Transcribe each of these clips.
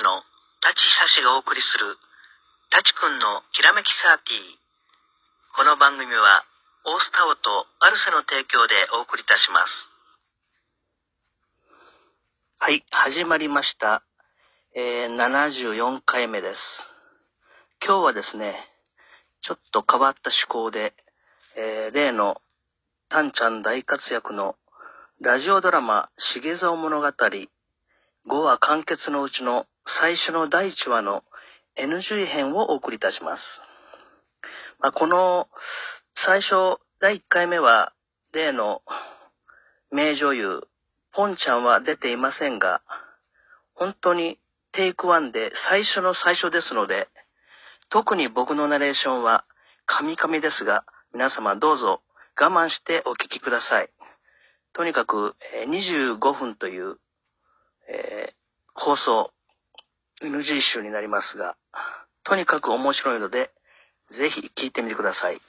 久志の舘久志がお送りする舘くんのきらめきサーティー。この番組はオースタオとアルセの提供でお送りいたします。はい、始まりました。えー、74回目です。今日はですね、ちょっと変わった趣向で、えー、例のタンちゃん大活躍のラジオドラマ、重蔵物語、5話完結のうちの最初の第1話の NG 編をお送りいたします。まあ、この最初第1回目は例の名女優、ポンちゃんは出ていませんが、本当にテイクワンで最初の最初ですので、特に僕のナレーションはカミカミですが、皆様どうぞ我慢してお聞きください。とにかく25分という、えー、放送 NG 集になりますが、とにかく面白いので、ぜひ聞いてみてください。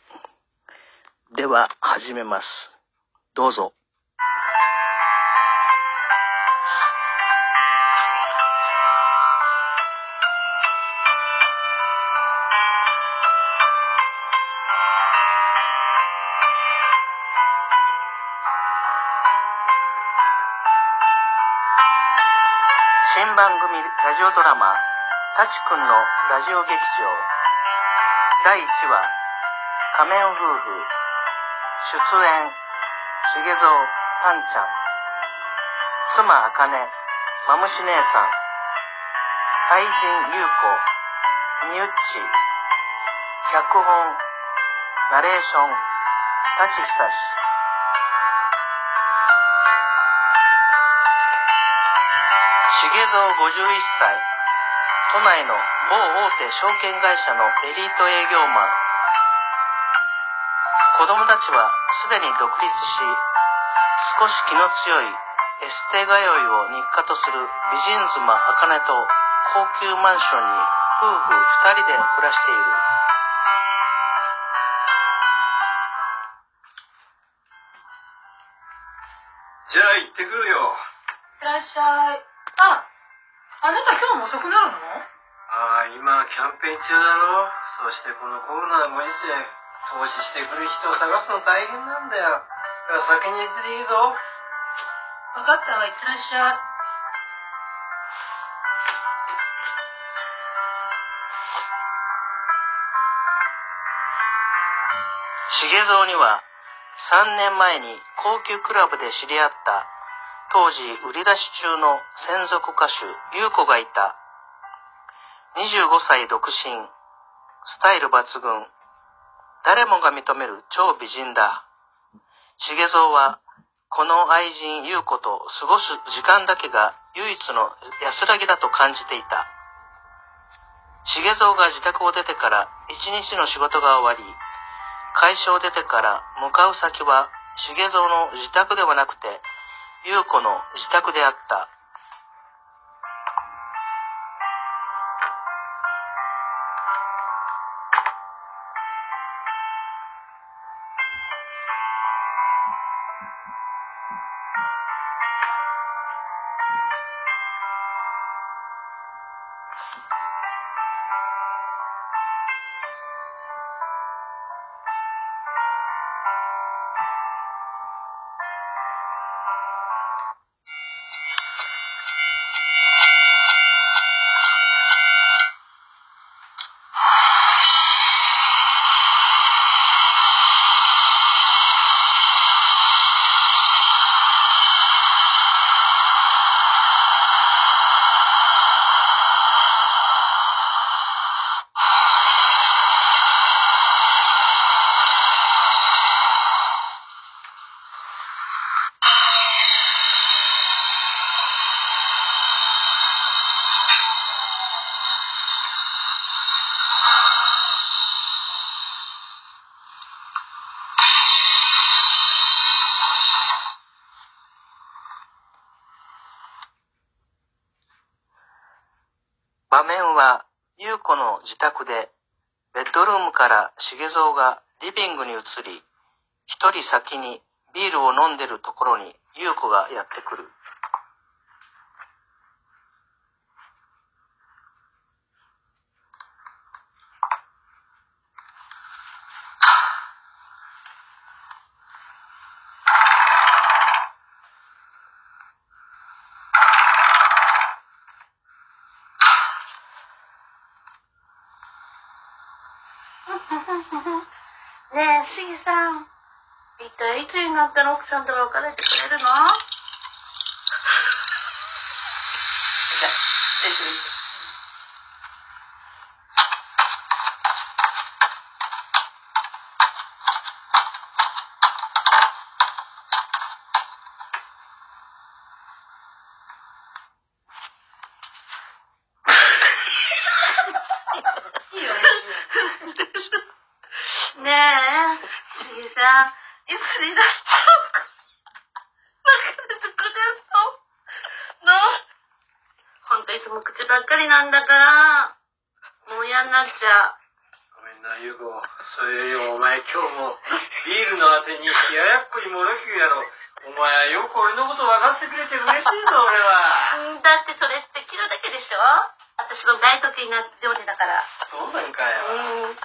では、始めます。どうぞ。ドラマ「タチくんのラジオ劇場」第1話「仮面夫婦」出演重蔵たんちゃん。妻あかねまむし姉さん。愛人優子みゆっち脚本ナレーション舘久志。重蔵51歳。都内の某大手証券会社のエリート営業マン。子供たちはすでに独立し少し気の強いエステ通いを日課とする美人妻茜と高級マンションに夫婦2人で暮らしている。中だろ。そしてこのコロナのご時世、投資してくる人を探すの大変なんだよ。先に行っていいぞ。分かったわ、いってらっしゃい。重蔵には3年前に高級クラブで知り合った当時売り出し中の専属歌手、優子がいた。25歳独身、スタイル抜群、誰もが認める超美人だ。重蔵は、この愛人優子と過ごす時間だけが唯一の安らぎだと感じていた。重蔵が自宅を出てから一日の仕事が終わり、会社を出てから向かう先は重蔵の自宅ではなくて、優子の自宅であった。場面は優子の自宅で、ベッドルームから重蔵がリビングに移り、一人先にビールを飲んでるところに優子がやってくる。ねえ、しぎさん。一体いつになったの奥さんと別れてくれるのいいよね。ねえ、しぎさん、いつになったら別れてくれるののほんといつも口ばっかりなんだから、もう嫌になっちゃう。ごめんな、ゆうこ。それよりお前今日もビールのあてに冷ややっこにもろきゅうやろ。お前よく俺のこと分かってくれて嬉しいぞ、俺は。うんだってそれって切るだけでしょ私の大時になって料理だから。そうなんかよ。うん。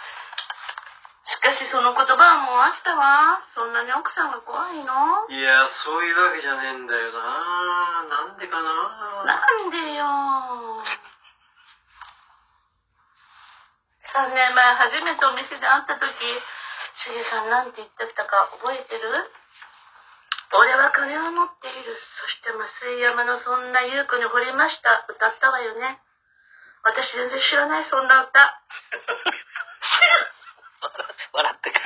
しかしその言葉はもう飽きたわ。そんなに奥さんが怖いの？いや、そういうわけじゃねえんだよな。なんでかな？なんでよ？3年前初めてお店で会った時、しげさんなんて言ってきたか覚えてる？俺は金を持っている。そして増井山のそんな優子に惚れました。歌ったわよね。私全然知らない、そんな歌。笑ってか。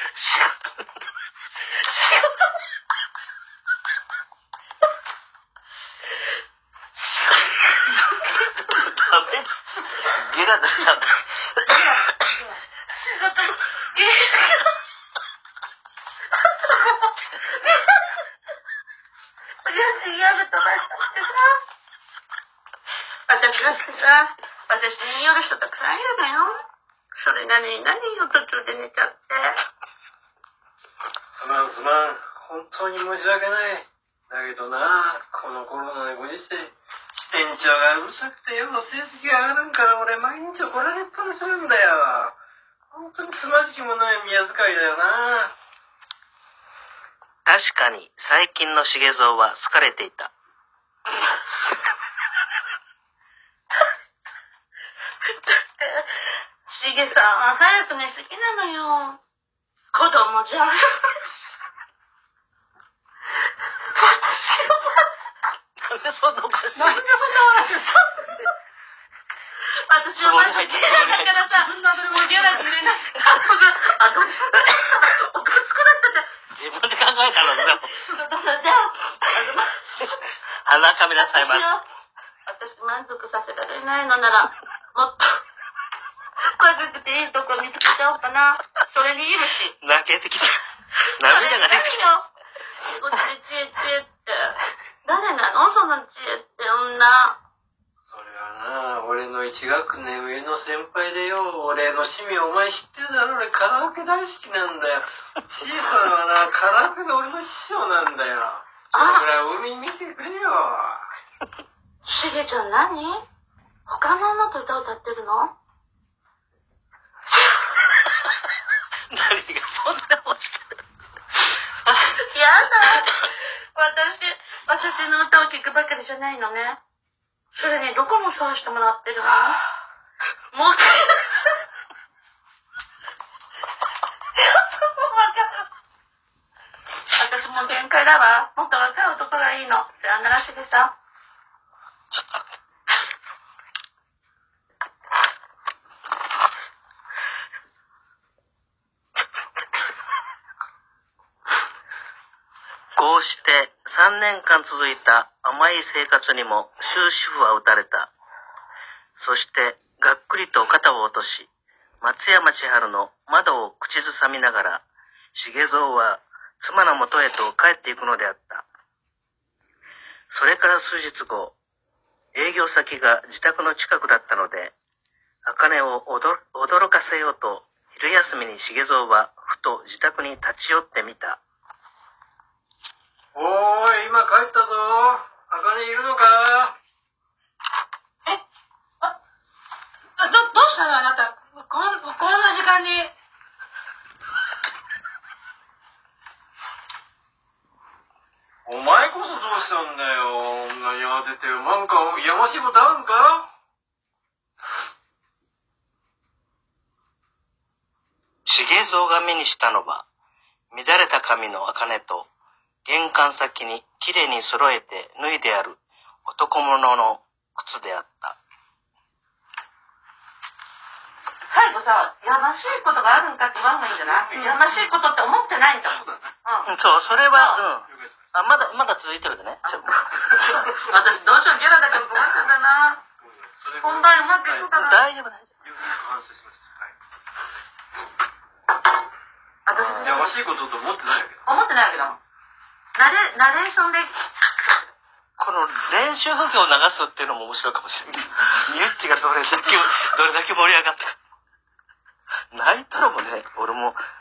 ダメゲラだった。んだ。仕事も、ゲー親父ギャグ飛ばしちゃってさ。私だってさ、私による人た。くさんいるのよ。それなのに何よ、途中で寝ちゃって？すまんすまん。本当に申し訳ない。だけどな、このコロナでご時世、支店長がうるさくてよ、成績が上がらんから俺毎日怒られっぱなしなんだよ。本当につまじきもない宮遣いだよな。確かに最近の重蔵は好かれていた。しげさんは早く寝すぎなのよ。子供じゃん。私なんでそんなおかしいなんでそんな話私はまだギャラだからさ、もうギャラくれない。あ、どうおかしくなったじゃん。自分で考えたのでも。だからじゃあ、あの、鼻かみなさいます。私満足させられないのなら、もっと、家族でいいとこ見つけちゃおうかな。それにいるし。泣けてきた。涙が出てきた。た。仕事で知恵知恵って。誰なの？その知恵って女。それはな、俺の一学年上の先輩でよ、俺の趣味お前知ってるだろ、俺カラオケ大好きなんだよ。小さなはな、カラオケが俺の師匠なんだよ。それぐらい海見てくれよ。しげちゃん何？他の女と歌を歌ってるの何がそんな欲しくやだ。私、私の歌を聴くばかりじゃないのね。それにどこもそうしてもらってるのもう、私もう限界だわ。もっと若い男がいいの。さよならしてさこうして3年間続いた甘い生活にも終止符は打たれた。そしてがっくりと肩を落とし、松山千春の窓を口ずさみながら、重蔵は妻のもとへと帰っていくのであった。それから数日後、営業先が自宅の近くだったので、茜を驚驚かせようと、昼休みに重蔵はふと自宅に立ち寄ってみた。おーい、今帰ったぞ。茜いるのか？え、あ、あど、どうしたの？あなた。こんこんな時間に。お前こそどうしたんだよ。女に慌てて、なんか、やましいことあるんか？重映像が目にしたのは、乱れた髪の茜と、玄関先にきれいに揃えて脱いである男物の靴であった。最後さ、やましいことがあるんかって言わん方がいいんじゃない？やましいことって思ってないんだもん。うん。うんそう、それは、うん。あ、まだ、まだ続いてるでね。私どうしよう、ゲラだけど不安定だな。本番うまくいくかな。大丈夫、大丈反省しました。はい。私やましいことと思ってないわけ思ってないけど。ナレ、ナレーションで、夫。この練習風景を流すっていうのも面白いかもしれない。ゆっちがどれだけ、どれだけ盛り上がったか。泣いたらもね、俺も、うん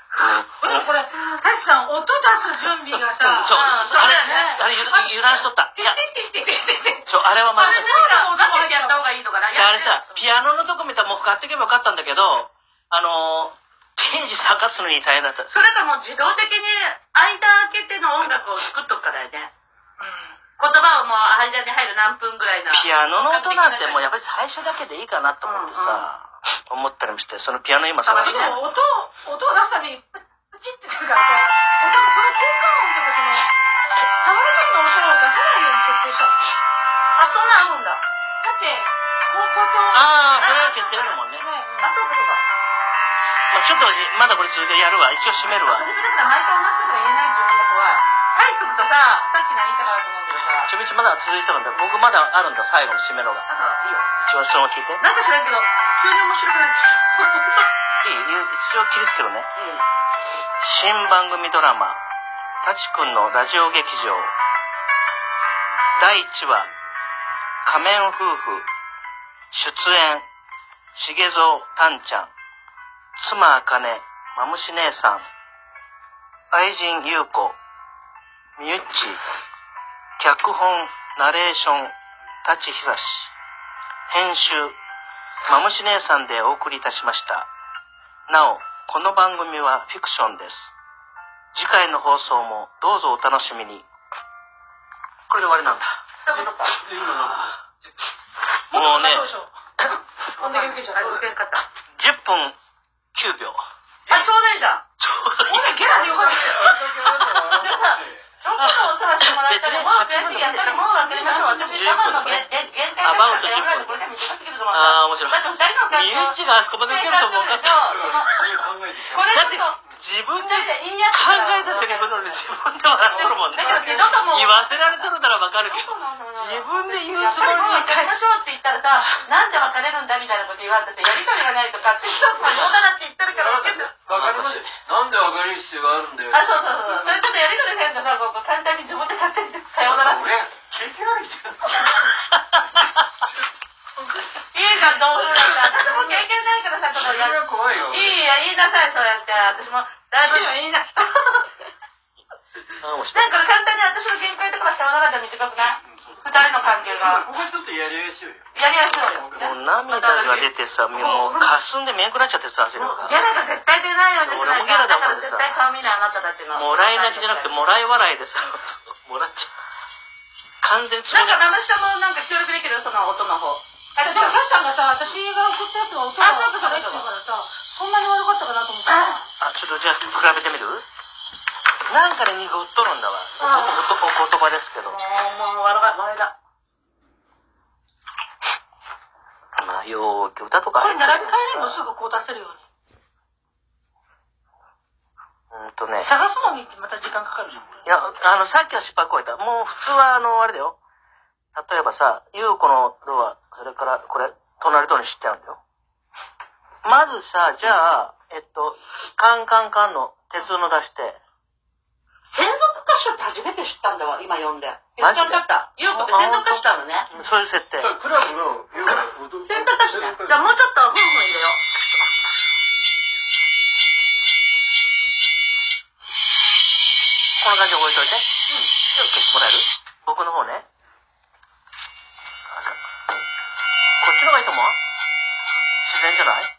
でもこれ、タチさん、音出す準備がさ、そう、あれ、あれ油断しとった。いや、あれはまだ、あれじなんか分けてやった方がいいとかな。ゃああれさ、ピアノのとこ見たらもう買ってけばよかったんだけど、あのー、ページ探すのに大変だった。それかもう自動的に間開けての音楽を作っとくからね。言葉をもう間に入る何分ぐらいな。ピアノの音なんてもうやっぱり最初だけでいいかなと思ってさ、思ったりもして、そのピアノ今探して。でも音、音を出すために、ププチってくるからさ、音がその効果音とかその、触る時の音を出さないように設定したの。あ、そんなんだ。だって、こう、こうやって、ああ、それは消してるもんね。ねあ、そうかそうか。まあ、ちょっと、まだこれ続けてやるわ。一応閉めるわ。私だから毎回同じこと言えない自分の子は、入ってくとさ、さっき何言ったかなと思うけどさ、ちょびちまだ続いてるんだ。僕まだあるんだ、最後の締めのが。なんかいいよ。一応そのまま聞いて。なんか知らんけど、急に面白くなっちゃいい一応切りつけるね。う。うん。新番組ドラマ、タチくんのラジオ劇場。第1話、仮面夫婦。出演、重蔵たんちゃん。妻あかね、まむし姉さん。愛人ゆうこ。みゆっち。脚本、ナレーション、舘ひさし。編集、まむし姉さんでお送りいたしました。なお、この番組はフィクションです。次回の放送もどうぞお楽しみに。これで終わりなんだ。もうね、どうでしょう。こんだけ受けちゃった。あ、受けんかった。10分9秒。あ、ちょうどいいじゃん。ちょうどいいほんでゲラでよかったよ。でさ、どこのおさらしてもらったら、もうもう分かりましょう。私、我慢の限限限界だからやらないとこれじゃ短すぎると思う。ああ、面白い。だって二人の感みゆっちがあそこまでいけると思うかっこれだって自分で考えたセリフなのに自分で笑ってるもんね。だけど二度ともう言わせられてるならわかるけど。自分で言うつもりさ、なんで別れるんだみたいなこと言われてて、やりとりがないとか、って一つうだなって言ってるから分けて。わかりますなんでわかる必要があるんだよ。あ、そうそうそう。それちょっとやりとりせんとさ、こう簡単に自分で勝手にさようならって。俺、経験ある人いいじゃん、どう風なんか。私も経験ないからさ、ちょっとやそれは怖いよ。いいや、言いなさい、そうやって。私も、だいぶ。いいな。ああ、面白い。なんか簡単に私の限界とかさよならで短くない？二人の関係が。ここちょっとやりやしようよ。やりやすいよ。もう涙が出てさ、もう霞んで見えなくなっちゃってさ、汗が。ギャラが絶対出ないようにしない俺もギャラだもんから絶対顔見ないあなたたちの。もらい泣きじゃなくて、もらい笑いでさ、もらっちゃう。完全になんか、がナムシタもなんか協力できるその音の方。あでも、タチさんがさ、私が送ったやつが音があそうそうそう入ってるからさ、そんなに悪かったかなと思ったら。あ、ちょっとじゃあ比べてみる？なんかで濁っとるんだわ。お言葉ですけど。もう、もう、悪が、悪だ。まあ、ようけ歌とかこれ並び替えれるのすすぐこう出せるように。うんとね。探すのにまた時間かかるじゃん。いや、あの、さっきは失敗こいた。もう普通は、あの、あれだよ。例えばさ、ゆうこのドア、それから、これ、隣とに知っちゃうんだよ。まずさ、じゃあ、えっと、カンカンカンの鉄の出して、専属歌手って初めて知ったんだわ、今読んで。マジで？だった。ゆうこって専属歌手なのね。そういう設定。クラブの、要は、踊専属歌手ね。じゃあもうちょっと、ふんふん入れよう。こんな感じで覚えといて。うん。消してもらえる？僕の方ね。こっちの方がいいと思う？自然じゃない？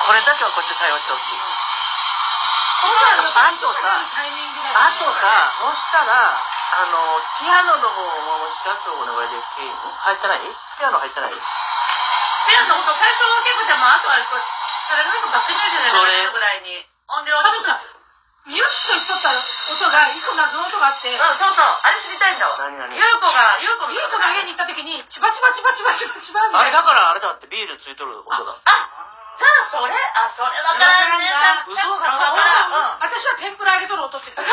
これだけはこっち対応してほしい。そうなのあとさあとさ、そしたら、あの、ピアノの方も社長お願いできん入ってない？ピアノ入ってない？ペアの音、最初は結構じゃまあ、あとはこう、それなんかバックミュージックそれで流れるぐらいに。音量を多分さ、ミュッと言っとった音が、一個謎の音があって、うん、そうそう。あれ知りたいんだわ。何何？ゆうこが、ゆうこのいい人が家に行った時に、チバチバチバチバチバチバみあれたいな。だからあれだってビールついとる音だ。あ、じゃあそれ、あ、それわからんね。嘘わだから。私は天ぷら揚げとる音って言ってた。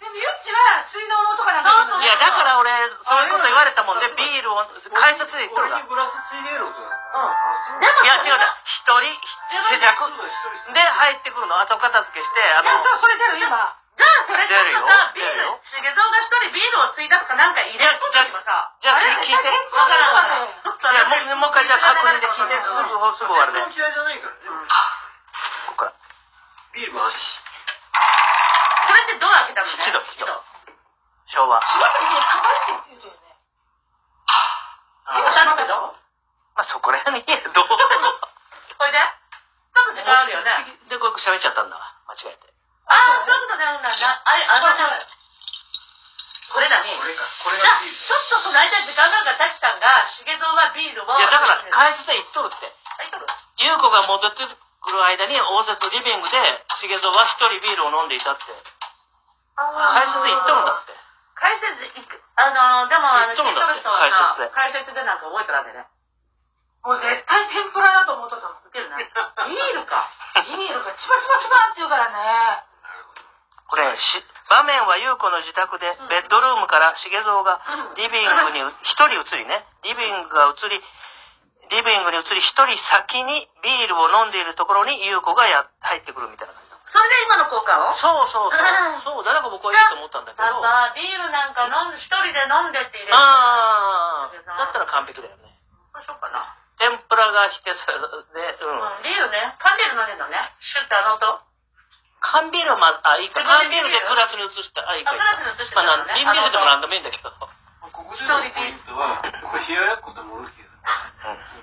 でも、ゆっちは水道の音がなんだけどそういや、だから俺、そういうこと言われたもんで、ビールを改札で言っとるだ。俺にブラスチーゲール音だうんあそうでもいや、違う違う。一人、手弱そうだ一人で入ってくるの。後片付けして、あいや、の、そう、それ出る、今。じゃあそれちょっとさ、ビール、しげぞうが一人ビールをついたとかなんか入れとけばさ、じゃあ聞いて。天ぷらの音だったよ。いや、もうもう一回じゃあ確認で聞いて、すぐ、すぐ終わるね。嫌いじゃないからねここから。ビール回しそれってどう開けたの？ね七度七度昭和。閉まって言ってるよね。あ今だけどまあそこら辺に、どう それでちょっと時間あるよね。で、これ喋っちゃったんだわ。間違えて。ああ、そういうことね、うんなんだ。あれ、あれだね。これだね。これかこれじゃあ、がビールちょっとその間に時間があるから、タチさんが、しげぞうはビールを。いや、だから、はい、改札で行っとるって。とる。優子が戻ってくる間に、応接リビングで、重蔵は一人ビールを飲んでいたって。改札で行っとるんだって。解説行く。あのー、でも、あの、聞いとる人はさ解説で解説でなんか覚えてらんでね。もう絶対天ぷらだと思っとったもん。ウケるな。ビールか。ビールがチバチバチバって言うからね。これ、し場面は優子の自宅で、ベッドルームから重蔵がリビングに 一人移りね、リビングが移り、リビングに移り一人先にビールを飲んでいるところに優子がや入ってくるみたいな感じだ。それで今の効果を？そうそうそううん。そう、だから僕はいいと思ったんだけど。パパ、ビールなんか飲んで、一人で飲んでって入れる。ああ、だったら完璧だよね。そうしようかな。天ぷらがしてさ、で、うん。うん、ビールね。缶ビール飲んでんのね。シュッてあの音。缶ビールはまず、あ、いいか。缶ビールでグラスに移した、あ、いいか。あグラスに移してまあ、瓶ビールでもなんでもいいんだけど。ここでのポイントはこれ冷ややっことモルキー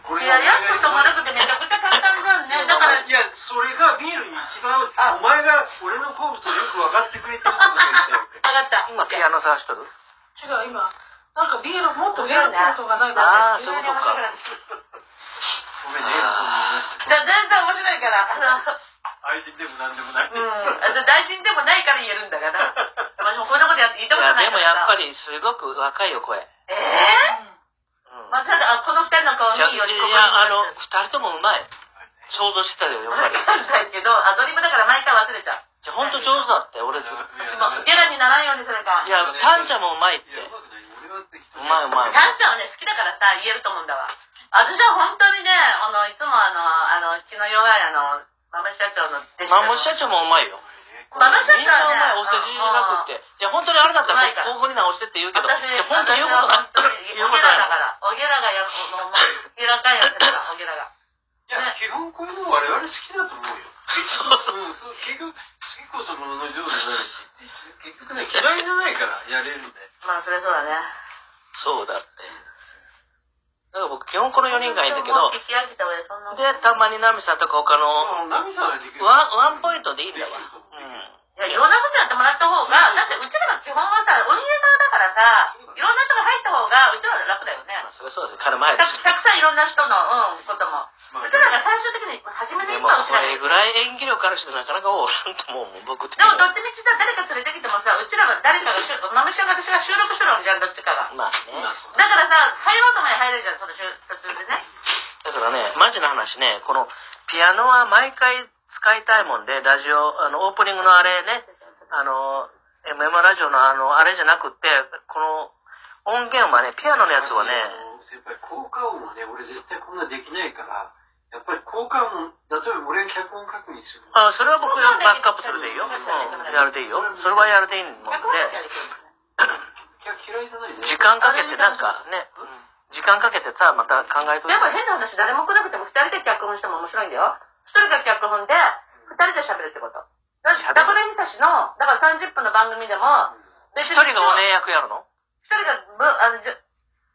これいや、やっとと丸くてめちゃくちゃ簡単じゃんね。だから、いやそれがビールに一番お前が俺の好物をよく分かってくれてることが言いたいわけ 上がった。今、ピアノ探しとる？違う、今。なんかビールもっと出ることがないかあら。あ、そういうことか。ごめんね全然面白いから。なんでもないうん。あ大臣でもないから言えるんだから。私もこんなことやって言ったことないから。でもやっぱり。り、すごく若いよ、声。ええうん。まあ、ただ、あこの二人の顔じゃ見よりいや、あの、二人ともうまい。想像してたよ、やっぱり。わかんないけど、アドリブだから毎回忘れちゃう。じゃ、ほんと上手だって、俺ず。私も、ゲラにならんようにするか。いや、タンちゃんもうまいってうまいうまい。タンちゃんはね、好きだからさ、言えると思うんだわ。私は本当にね、あの、いつもあの、あの、気の弱いあの、マム社マモ社長もうまいよ。マム社長みんなうまい、お世辞じゃなくて。いや、本当にあれだったら、うまいに直してって言うけど、私、じゃ、本当に言うことない。私は本当に言うことないオゲラだか。ら。オゲラがや、もう、もう、オゲラかやってたから、オゲラが。いや基本こういうの我々好きだと思うよ結局うんそう結局次こそものの上手になるし結局ね嫌いじゃないからやれるんだよまあ、それそうだね。そうだって。だから僕、基本この4人がいいんだけどもう、聞き飽きた俺、そんな。で、たまにナミさんとか他の、さんはできるワン、ワンポイントでいいんだわ。うん。いや、いろんなことやってもらった方が、だってうちらが基本はさ、運営側だからさ、いろんな人が入った方が、うちらは楽だよねまあ、。それはそうです。彼前ですたく。たくさんいろんな人の、うん、ことも。まあうちらが最終的に初めて一番うち、らそれぐらい演技力ある人なかなかおらんと思うもん、僕的でもど。っちみちさ、誰か連れてきてもさ、うちらが誰かが収録、まむしゃが私が収録してるわけじゃん、どっちかが。まあね。だからさ、入ろうと前入れるじゃん、その週途中でね。だからね、マジな話ね、このピアノは毎回使いたいもんで、ラジオ、あの、オープニングのあれね、あの、MM ラジオのあの、あれじゃなくって、この音源はね、ピアノのやつはね、先輩効果音はね俺絶対こんなできないからやっぱり効果音例えば俺が脚本書くにするあ、それは僕がバックアップするでいいよ。うん、やるでいいよ。それはやるでいいもんで、100万やりくる嫌いじゃないね。時間かけてなんかね、時間かけてさ、また考えといて。でも変な話、誰も来なくても二人で脚本しても面白いんだよ。一人が脚本で、二人で喋るってこと。だから、ダブルにたしの、だから30分の番組でも、別に役やるの？一人が、ぶ、あの、じゅ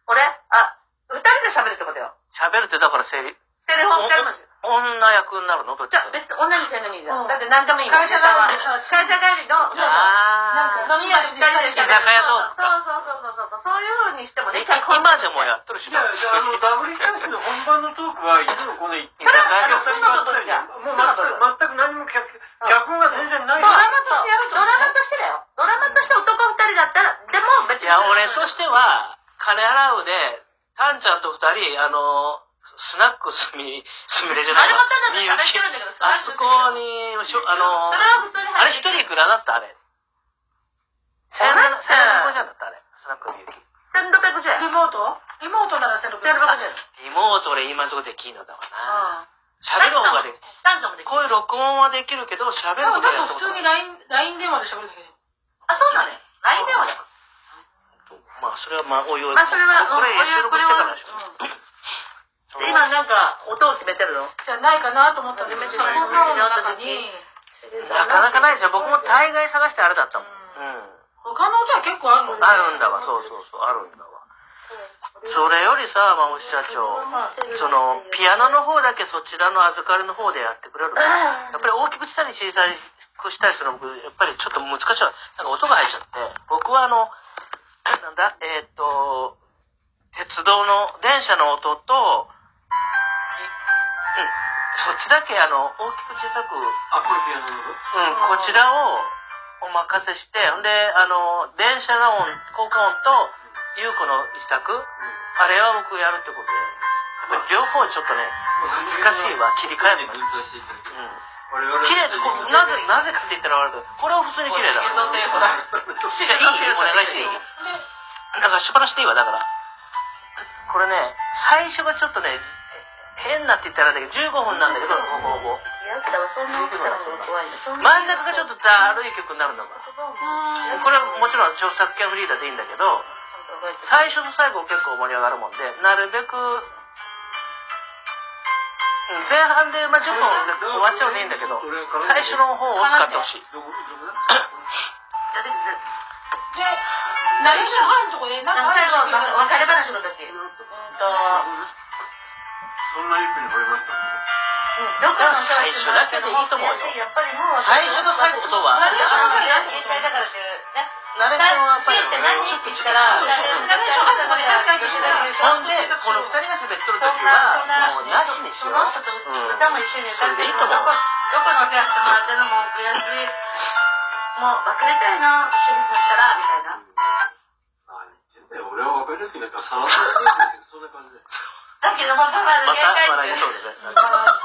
俺？あ、二人で喋るってことよ。喋るってだからセリ、テレフォン二人の。女役になるの？どっちじゃあ、か。別に女にせんでもいいじゃん。うんだって何でもいいの会社帰り会社帰りの、そ。あなんか飲み屋で二人で居酒屋どうそうそうそうそうそう。そういう風にしてもね。今でもやっとるしいや、じゃあ、あの、ダブリキャスの本番のトークはいつもこの一居酒屋でそんなことじゃんもう全く、全く何も脚脚本が全然ないドラマとしてやるドラマとしてだよ。ドラマとして男二人だったら、でも別に。いや、俺としては、金払うで、タンちゃんと二人、あの、スナックすみ、すみれじゃないあれもただでみゆき喋ってるんだけどあそこに、しょあの、それは普通にあれ一人いくらだったあれ。千あれって千円だったあれ。スナックみゆき。1610円。リモート？リモートなら1600 1610円。妹俺今のとこできんのだわな。うん。喋る方ができる。男女もできる。声録音はできるけど、喋ることでも普通に LINE, 電話で喋るだけで。あ、そうなの？よ。LINE 電話だよ。まあ、それはまあ、おいおい。まあ、それは、これ、おいおい収録これは、してからでしょ。うん。今なんか、音を決めてるの？じゃないかなと思ったんだけど、初めてその本の中に、なかなかないですよ。僕も大概探してあれだったもん。うん。他の音は結構あるのね。あるんだわ、そうそうそう、あるんだわ。それよりさ、まあ、社長、その、ピアノの方だけそちらの預かりの方でやってくれるの。やっぱり大きくしたり小さくしたりするの僕、やっぱりちょっと難しいわ。なんか音が入っちゃって、僕はあの、なんだ、えーっと、鉄道の電車の音と、そっちだけあの、大きく小さく、あ、これピアノのうん、こちらをお任せして、ほんで、あの、電車の音、効果音と、優子の一択、あれは僕やるってこと。で、やっぱり両方ちょっとね、難しいわ、切り替えるの。うん。綺麗って、こなぜ、なぜかって言ったら悪いけど、これは普通に綺麗だ。いいお願いしていい？だから、しばらしていいわ、だから。これね、最初がちょっとね、変なって言ったらだけど、15分なんだけど、ほぼほぼ。真ん中がちょっとだるい曲になるんだから。これはもちろん著作権フリーだでいいんだけど、最初と最後結構盛り上がるもんで、なるべく、うん前半で、まあ、10分で終わっちゃうでいいんだけど、最初の方を使ってほしい。で、ナレーション入るとこで、なんか最後、別れ話の時。うんと、そんな一分に惚れました？どっかの最初だけでいいと思うよやっぱりもう、最初と最後とはナレーションがやりたいだからっていうね。ナレーションはやっぱり、って何って言ったら、ほんで、この二人が滑っとる時は、もうなしにしよう。その人と歌も一緒に歌っていいと思うどこどこのお客様ってのも悔しい。もう別れたいな、って言ったら、みたいな。何言ってんだよ俺は別れる気なんかさらされてるんだけどそんな感じでだけどまた笑いそうでね。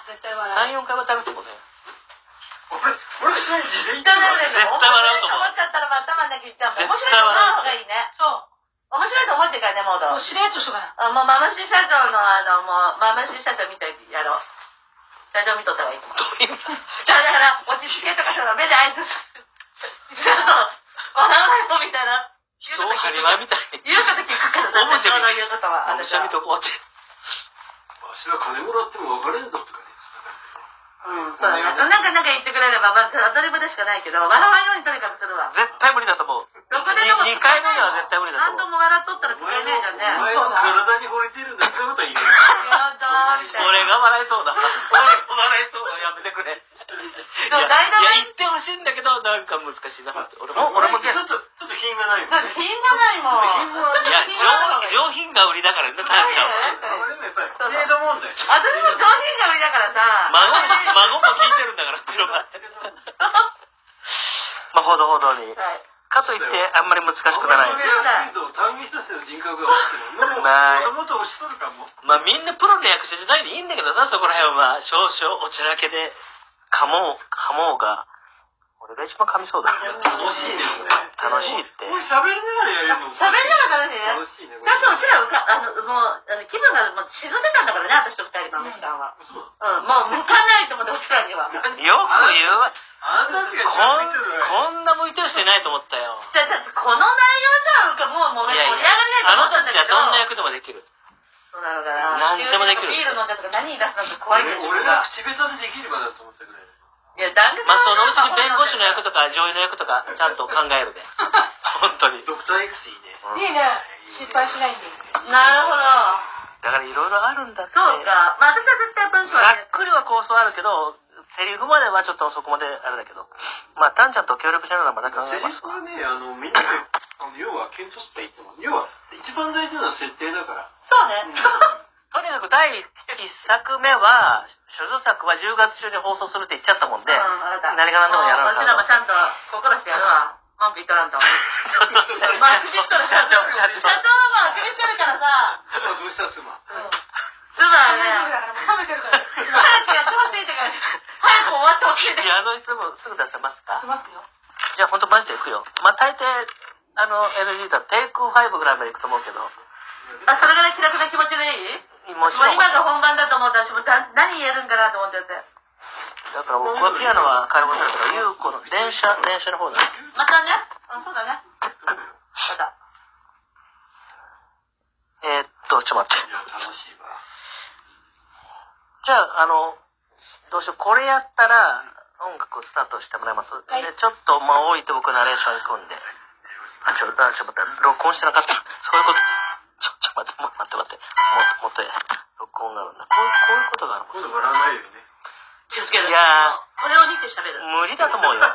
絶対 笑う。3、4回は食べてもね。俺俺信じてい絶対笑う絶対笑うと思う思っちゃったら、まあ頭だけ言っちゃうもん。面絶白いと思うう方がいいね。そう。面白いと思ってからね、モード。もうしれっとしとかない。あもうマムシ社長のあの、もう、マムシ社長みたいにやろう。社長見とった方がいいと思う。どういうだから、落ち着けとかその目で合図する。笑わないのみたいな。言うこと聞くから、オブジェ社長の言うことは。オブジェ見とこうって。わしは金もらっても別れんぞとかねうん、そうだね。なんかなんか言ってくれれば、まあ、アドリブでしかないけど、笑わんようにとにかくするわ。絶対無理だと思う。どこででも2回目では絶対無理だと思う。何度も笑っとったら使えねえじゃんね。のお前の体に惚れてるんだそういうことは言えやだーみたいな。俺が笑いそうだ。俺が笑いそうだ。やめてくれ。いや、いや言ってほしいんだけど、なんか難しいなって。俺も、俺もちょっとと品がないもんだって品がないもん。いや、上上品が売りだからね、確かに。俺もやっぱり程度問題私も上品が売りだからさ。孫も、孫も聞いてるんだから、後ろが。まあ、ほどほどに。はい。かといって、あんまり難しくならない。まあもともと押しとるかもまあ、みんなプロの役者じゃないでいいんだけどさ、そこら辺はまあ、少々おちらけで、かもう、かもうが、俺が一番噛みそうだ。楽しいですね。楽しいって。これ喋りながらやるの喋りながら楽しいね。楽しいね。だってうちらうか、あの、もう、あの気分がもう沈んでたんだからね、私と二人の時間は。そううん、もう向かないと思って、うちらには。よく言うわ。あんたたちがこん、な向いてる人いないと思ったよ。あ、だってこの内容じゃもうもう盛り上がりないと思ったんだけど。たちはどんな役でもできる。そうなのかな。何でもできるビール飲んだとか何出すのか怖い俺でしょ。俺が口下手でできる場だと思ったぐらいいや、旦那まあ、そのうちにに弁護士の役とか女優の役とかちゃんと考えるで。本当に。ドクター X いいね。いいね。失敗しないんで。なるほど。だからいろいろあるんだって。そうか。まあ私は絶対文章ざっ、くりは構想あるけど、セリフまではちょっとそこまであれだけど。まあ、タンちゃんと協力しながらまた考セリえますわ。フはね、あの、みんなで、あの要は、検討していっても、要は、一番大事なのは設定だから。そうね。とにかく第1作目は、処女作は10月中に放送するって言っちゃったもんで、うん、あなた。何が何でもやらな私らもちゃんと心してやるわ。文句言っとらんと。まあ、首しとる社長。社長はまあ、首しとるからさ。妻どうした妻？つまり食べてるね、から、もう食べてるから。早くやってほしいってから、早く終わってほしいっていや、あのいつもすぐ出せますか出ますよ。じゃあ本当マジで行くよ。まあ大抵、あの、NG だとテイク5ぐらいまで行くと思うけど、あ、それぐらい気楽な気持ちでいい？もちろん、今が本番だと思ったら、私もだ何言えるんかなと思ってて。だから僕はピアノは買い物するから、ゆうこの電車、電車の方だ。またね。うん、そうだね。また。えー、っと、ちょっと待って。じゃあ、あの、どうしよう、これやったら、音楽スタートしてもらいます、いで、ちょっと、まあ、置いて僕ナレーション行くんで。あ、ちょ、あちょ、待って、録音してなかった。そういうこと。待って、待って、待って。もっと、もっとや。録音があるんだ。こういう、こういうことがある今度笑わないよね。気をつける。いやこれを見て喋る。無理だと思うよ。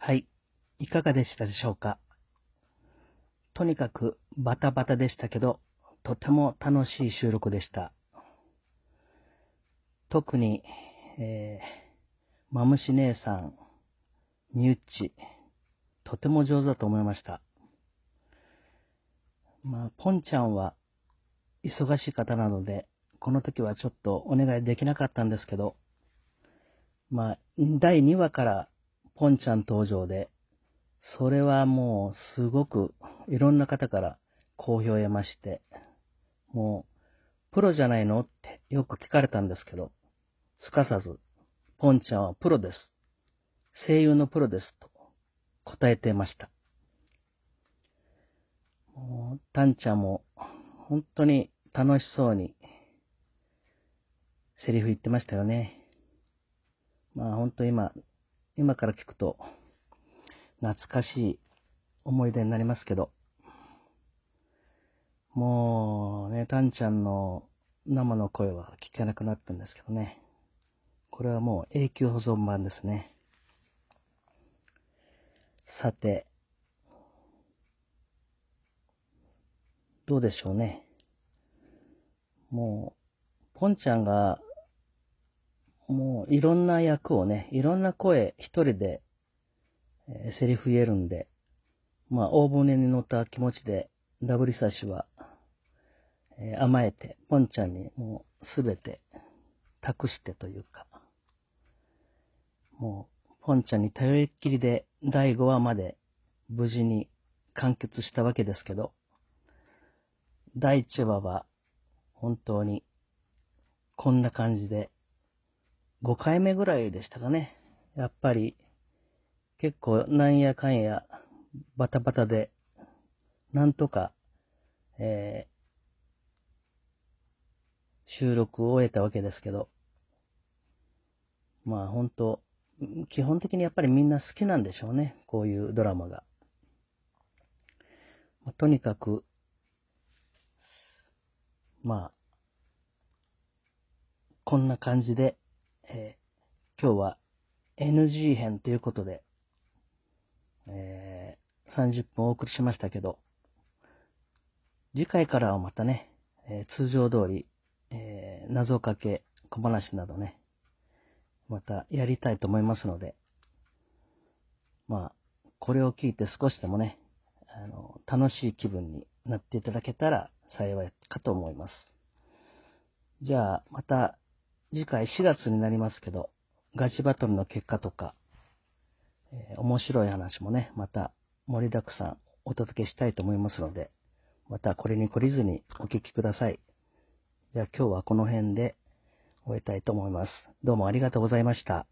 はい。いかがでしたでしょうか？とにかくバタバタでしたけど、とても楽しい収録でした。特に、えー、マムシ姉さん、ミュッチ、とても上手だと思いました。まあ、ポンちゃんは忙しい方なので、この時はちょっとお願いできなかったんですけど、まあ、第2話からポンちゃん登場で、それはもうすごくいろんな方から好評を得まして、もう、プロじゃないのってよく聞かれたんですけど、すかさず、ポンちゃんはプロです。声優のプロですと答えてました。もう、タンちゃんも本当に楽しそうにセリフ言ってましたよね。まあ本当今、今から聞くと懐かしい思い出になりますけど、もうね、タンちゃんの生の声は聞けなくなったんですけどね。これはもう永久保存版ですね。さて、どうでしょうね。もう、ポンちゃんが、もういろんな役をね、いろんな声一人で、えーセリフ言えるんで、まあ、大船に乗った気持ちで、ダブリサシは、えー甘えて、ポンちゃんにもうすべて託してというか、もう、ポンちゃんに頼りっきりで第5話まで無事に完結したわけですけど、第1話は本当にこんな感じで、5回目ぐらいでしたかね。やっぱり結構なんやかんやバタバタで、なんとか、えー収録を終えたわけですけど、まあ本当、基本的にやっぱりみんな好きなんでしょうね、こういうドラマが。まあとにかく、まあ、こんな感じで、えー今日は NG 編ということで、えー30分お送りしましたけど、次回からはまたね、えー通常通り、えー謎かけ、小話などね、またやりたいと思いますので、まあ、これを聞いて少しでもね、あの、楽しい気分になっていただけたら幸いかと思います。じゃあ、また次回4月になりますけど、ガチバトルの結果とか、えー面白い話もね、また盛りだくさんお届けしたいと思いますので、またこれに懲りずにお聞きください。じゃあ今日はこの辺で終えたいと思います。どうもありがとうございました。